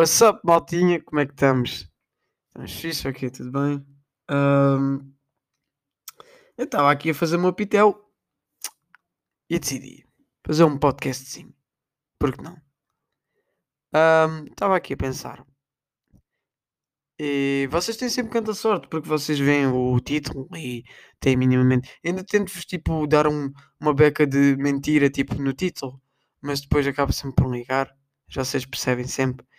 What's up, maltinha? Como é que estamos? Estamos fixe aqui, tudo bem? Ahm, eu estava aqui a fazer o meu pitel e decidi fazer um podcastzinho. Por que não? Estava aqui a pensar. E vocês têm sempre canta sorte porque vocês veem o título e têm minimamente. Ainda tento-vos tipo dar um- uma beca de mentira tipo no título, mas depois acaba sempre por ligar. Já vocês percebem sempre.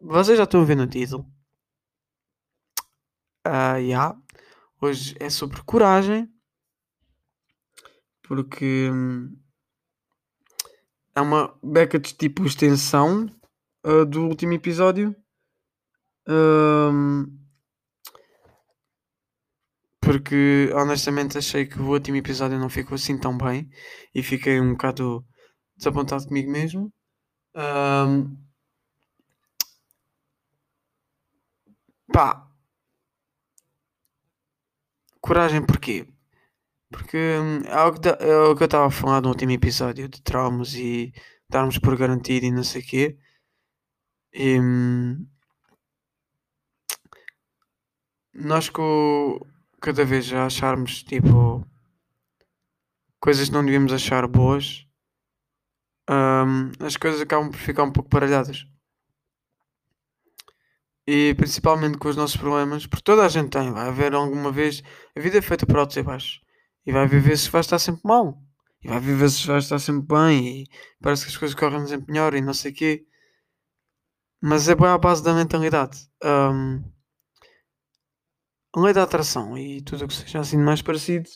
Vocês já estão ver no título. Ah, já. Hoje é sobre coragem. Porque hum, é uma beca de tipo extensão ah, do último episódio. Hum, porque honestamente achei que o último episódio não ficou assim tão bem e fiquei um bocado desapontado comigo mesmo. Hum, pá, coragem porquê? Porque hum, é o que da- é que eu estava a falar no último episódio de traumas e darmos por garantido e não sei o quê. E hum, nós co- cada vez a acharmos tipo coisas que não devíamos achar boas, hum, as coisas acabam por ficar um pouco baralhadas. E principalmente com os nossos problemas, porque toda a gente tem, vai haver alguma vez, a vida é feita por altos e baixos. E vai vezes que vai estar sempre mal. E vai vezes que vai estar sempre bem. E parece que as coisas correm sempre melhor e não sei o quê. Mas é bem à base da mentalidade. Hum, a lei da atração e tudo o que seja assim mais parecido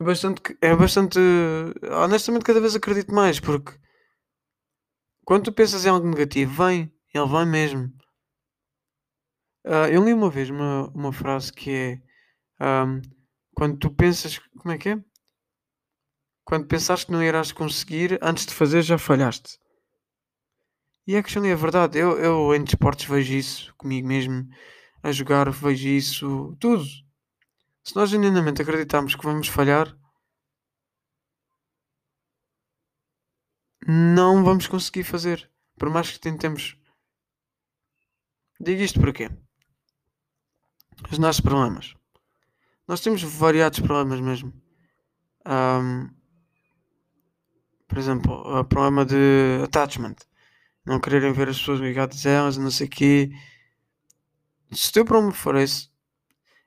é bastante, é bastante. Honestamente, cada vez acredito mais, porque quando tu pensas em algo negativo, vem, ele vem mesmo. Ah, eu li uma vez uma, uma frase que é ahm, quando tu pensas. Como é que é? Quando pensaste que não irás conseguir, antes de fazer já falhaste. E é que é verdade. Eu, eu em desportos vejo isso comigo mesmo. A jogar vejo isso. Tudo. Se nós genuinamente acreditarmos que vamos falhar, não vamos conseguir fazer. Por mais que tentemos. Digo isto porquê? Os nossos problemas. Nós temos variados problemas mesmo. Ahm, por exemplo, o problema de attachment. Não quererem ver as pessoas ligadas a elas, não sei o quê. Se o teu problema for esse,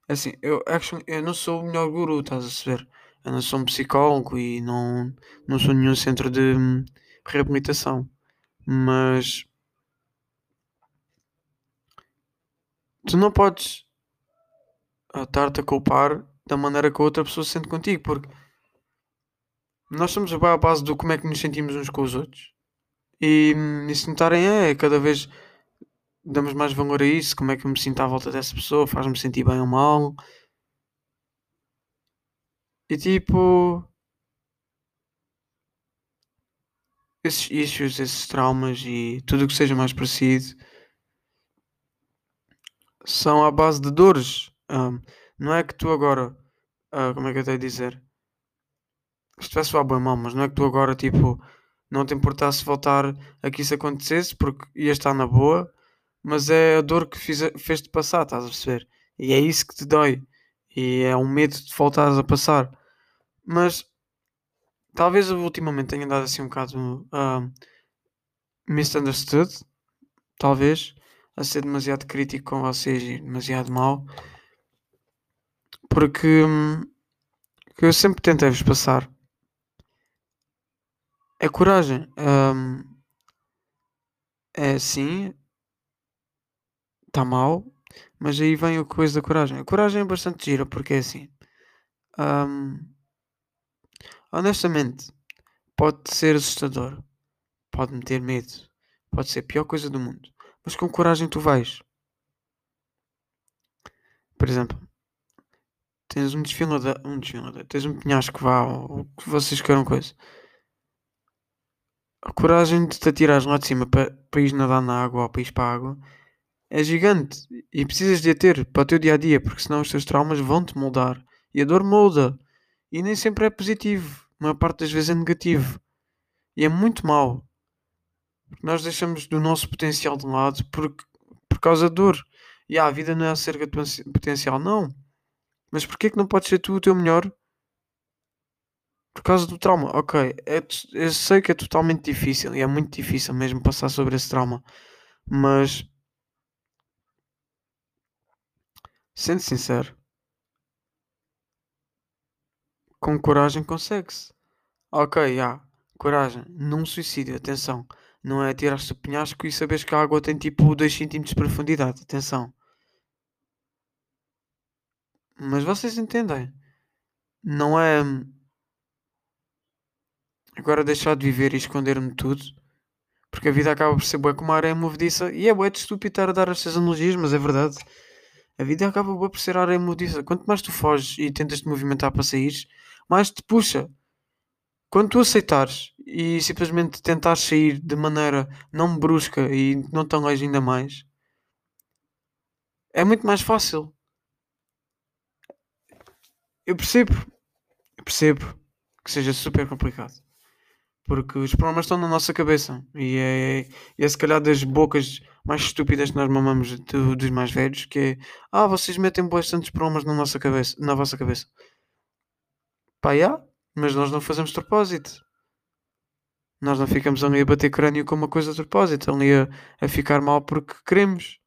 é assim, eu, actually, eu não sou o melhor guru, estás a saber? Eu não sou um psicólogo e não, não sou nenhum centro de hum, reabilitação. Mas tu não podes ah, estar-te a culpar da maneira que a outra pessoa se sente contigo, porque nós somos à base do como é que nos sentimos uns com os outros. E, hum, e se notarem, é, cada vez damos mais valor a isso, como é que eu me sinto à volta dessa pessoa, faz-me sentir bem ou mal. E tipo, esses issues, esses traumas e tudo o que seja mais parecido são à base de dores. Ahm, não é que tu agora, ah, como é que eu tenho a dizer? Isto vai soar bem mal, mas não é que tu agora, tipo, não te importasse voltar a que isso acontecesse porque ia estar na boa, mas é a dor que fez-te passar, estás a perceber? E é isso que te dói. E é um medo de voltares a passar. Mas talvez eu ultimamente tenha dado assim um bocado ahm, misunderstood, talvez, a ser demasiado crítico com vocês e demasiado mau, porque hum, que eu sempre tentei-vos passar é coragem. Hum, é sim, está mal, mas aí vem a coisa da coragem. A coragem é bastante gira, porque é assim. hum, honestamente, pode ser assustador, pode meter medo, pode ser a pior coisa do mundo, mas com coragem tu vais. Por exemplo, tens um desfilador, um desfilador, tens um penhasco vá, o que vocês queiram coisa. A coragem de te atirares lá de cima para, para ir nadar na água ou para ir para a água é gigante e precisas de a ter para o teu dia a dia, porque senão os teus traumas vão te moldar e a dor molda e nem sempre é positivo, a maior parte das vezes é negativo e é muito mau. Nós deixamos do nosso potencial de lado por, por causa da dor. E ah, a vida não é acerca do potencial, não. Mas porquê que não podes ser tu o teu melhor por causa do trauma? Ok, é, eu sei que é totalmente difícil e é muito difícil mesmo passar sobre esse trauma. Mas sendo sincero, com coragem consegue-se. Ok, há yeah, coragem, num suicídio, atenção. Não é tirar-se o penhasco e saberes que a água tem tipo 2 cm de profundidade, atenção. Mas vocês entendem? Não é agora deixar de viver e esconder-me tudo. Porque a vida acaba por ser bué como a areia movediça. E é bué de estúpido estar a dar estas analogias, mas é verdade. A vida acaba por ser areia movediça. Quanto mais tu foges e tentas te movimentar para sair, mais te puxa. Quando tu aceitares e simplesmente tentares sair de maneira não brusca e não tão longe ainda mais, é muito mais fácil. Eu percebo, eu percebo que seja super complicado. Porque os problemas estão na nossa cabeça. E é, e é se calhar das bocas mais estúpidas que nós mamamos do, dos mais velhos, que é Ah, vocês metem bastantes problemas na nossa cabeça, na vossa cabeça. Pá, yeah, mas nós não fazemos propósito. Nós não ficamos ali a bater crânio com uma coisa de propósito, ali a, a ficar mal porque queremos.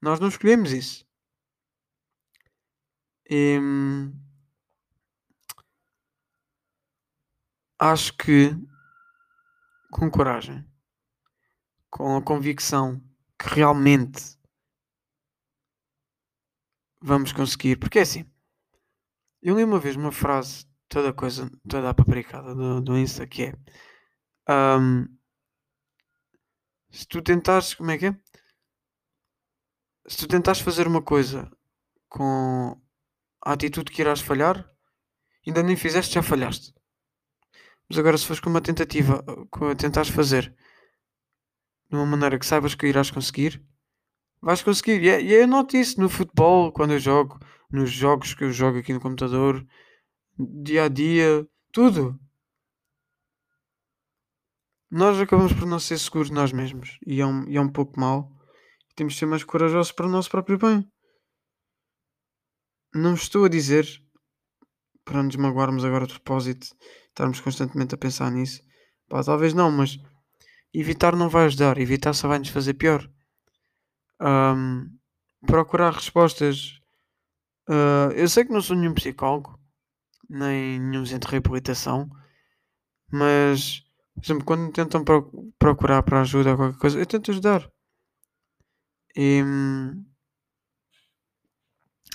Nós não escolhemos isso. Hum, acho que com coragem, com a convicção que realmente vamos conseguir, porque é assim. Eu li uma vez uma frase, toda coisa, toda a papricada do, do Insta, que é um, se tu tentares, como é que é? Se tu tentares fazer uma coisa com a atitude que irás falhar, ainda nem fizeste, já falhaste. Mas agora, se fores com uma tentativa, com a tentares fazer de uma maneira que saibas que irás conseguir, vais conseguir. E, é, e eu noto isso no futebol, quando eu jogo, nos jogos que eu jogo aqui no computador, dia a dia, tudo. Nós acabamos por não ser seguros nós mesmos. E é um, e é um pouco mau. Temos de ser mais corajosos para o nosso próprio bem. Não estou a dizer para nos magoarmos agora de propósito, estarmos constantemente a pensar nisso. Pá, talvez não, mas evitar não vai ajudar, evitar só vai nos fazer pior. Um, procurar respostas. Uh, eu sei que não sou nenhum psicólogo, nem nenhum centro de reabilitação, mas, por exemplo, quando tentam pro procurar para ajuda ou qualquer coisa, eu tento ajudar. E, hum,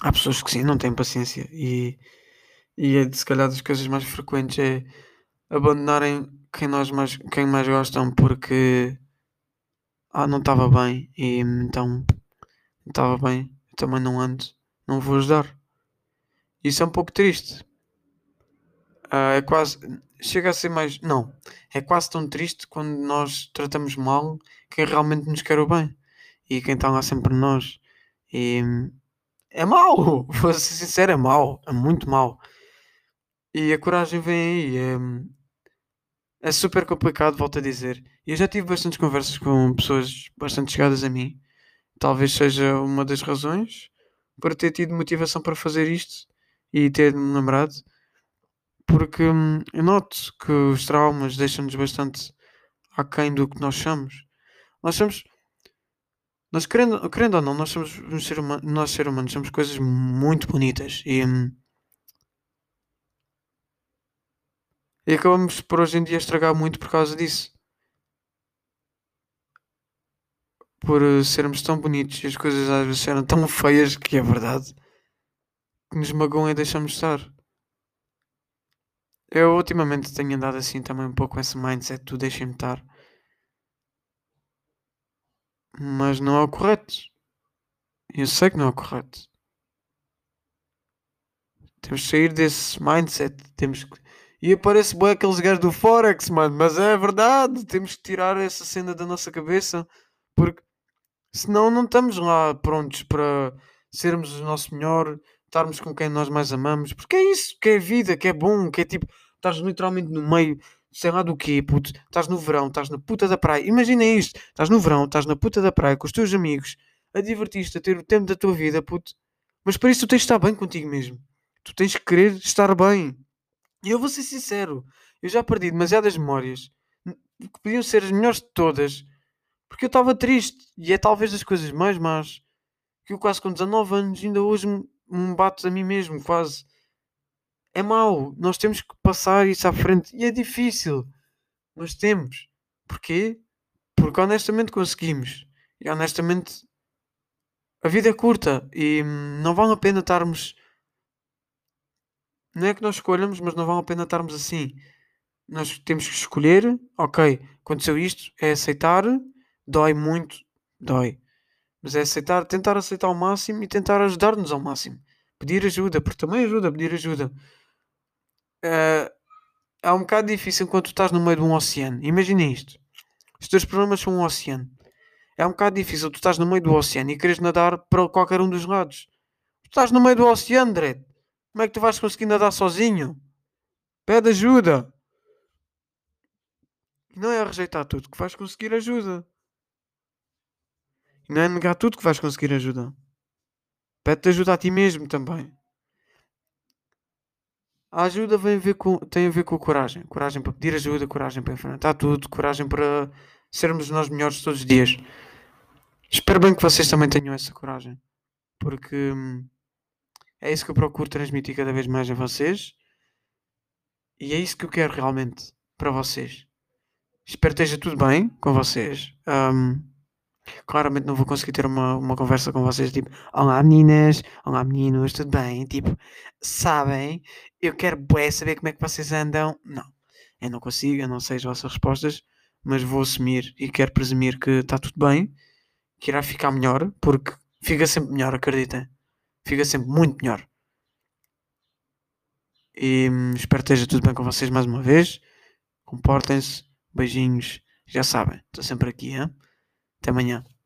há pessoas que sim, não têm paciência e e é se calhar das coisas mais frequentes é abandonarem quem nós mais, quem mais gostam porque ah, não estava bem e então não estava bem, também não ando, não vou ajudar. Isso é um pouco triste. Ah, é quase. Chega a ser mais. Não. É quase tão triste quando nós tratamos mal quem realmente nos quer o bem. E quem está lá sempre nós. E é mau. Vou ser sincero, é mau. É muito mau. E a coragem vem aí. É, é super complicado, volto a dizer. E eu já tive bastantes conversas com pessoas bastante chegadas a mim. Talvez seja uma das razões para ter tido motivação para fazer isto e ter-me lembrado. Porque hum, eu noto que os traumas deixam-nos bastante aquém do que nós somos. Nós somos. Nós querendo, querendo ou não, nós somos um ser humano, nós ser humanos somos coisas muito bonitas e hum, E acabamos por hoje em dia estragar muito por causa disso. Por eh, sermos tão bonitos e as coisas às vezes eram tão feias que é verdade. Que nos magoam e deixamos estar. Eu ultimamente tenho andado assim também um pouco com esse mindset do deixem-me estar. Mas não é o correto. Eu sei que não é o correto. Temos que sair desse mindset. Temos que e aparece bem aqueles gajos do Forex, mano. Mas é verdade, temos que tirar essa cena da nossa cabeça. Porque senão não estamos lá prontos para sermos o nosso melhor, estarmos com quem nós mais amamos. Porque é isso que é vida, que é bom, que é tipo, estás literalmente no meio, sei lá do quê, puto. Estás no verão, estás na puta da praia. Imagina isto: estás no verão, estás na puta da praia com os teus amigos, a divertir-te, a ter o tempo da tua vida, puto. Mas para isso tu tens de estar bem contigo mesmo. Tu tens que querer estar bem. E eu vou ser sincero: eu já perdi demasiadas memórias que podiam ser as melhores de todas porque eu estava triste. E é talvez das coisas mais más que eu quase com 19 anos ainda hoje me, me bato a mim mesmo, quase. É mau. Nós temos que passar isso à frente. E é difícil. Mas temos. Porquê? Porque honestamente conseguimos. E honestamente a vida é curta e hum, não vale a pena estarmos. Não é que nós escolhamos, mas não vale a pena estarmos assim. Nós temos que escolher, ok, aconteceu isto, é aceitar, dói muito, dói. Mas é aceitar, tentar aceitar ao máximo e tentar ajudar-nos ao máximo. Pedir ajuda, porque também ajuda a pedir ajuda. Uh, é um bocado difícil quando tu estás no meio de um oceano. Imagina isto. Os teus problemas são um oceano. É um bocado difícil. Tu estás no meio do oceano e queres nadar para qualquer um dos lados. Tu estás no meio do oceano, Dredd. Como é que tu vais conseguir nadar sozinho? Pede ajuda. Não é rejeitar tudo que vais conseguir ajuda. Não é negar tudo que vais conseguir ajuda. Pede-te ajuda a ti mesmo também. A ajuda vem a ver com, tem a ver com coragem. Coragem para pedir ajuda, coragem para enfrentar tudo, coragem para sermos nós melhores todos os dias. Espero bem que vocês também tenham essa coragem. Porque hum, é isso que eu procuro transmitir cada vez mais a vocês. E é isso que eu quero realmente para vocês. Espero que esteja tudo bem com vocês. Um, Claramente não vou conseguir ter uma, uma conversa com vocês tipo, olá meninas, olá meninos, tudo bem? Tipo, sabem, eu quero bué saber como é que vocês andam. Não, eu não consigo, eu não sei as vossas respostas, mas vou assumir e quero presumir que está tudo bem, que irá ficar melhor, porque fica sempre melhor, acreditem. Fica sempre muito melhor. E hum, espero que esteja tudo bem com vocês mais uma vez. Comportem-se, beijinhos, já sabem, estou sempre aqui, hein? Hasta mañana.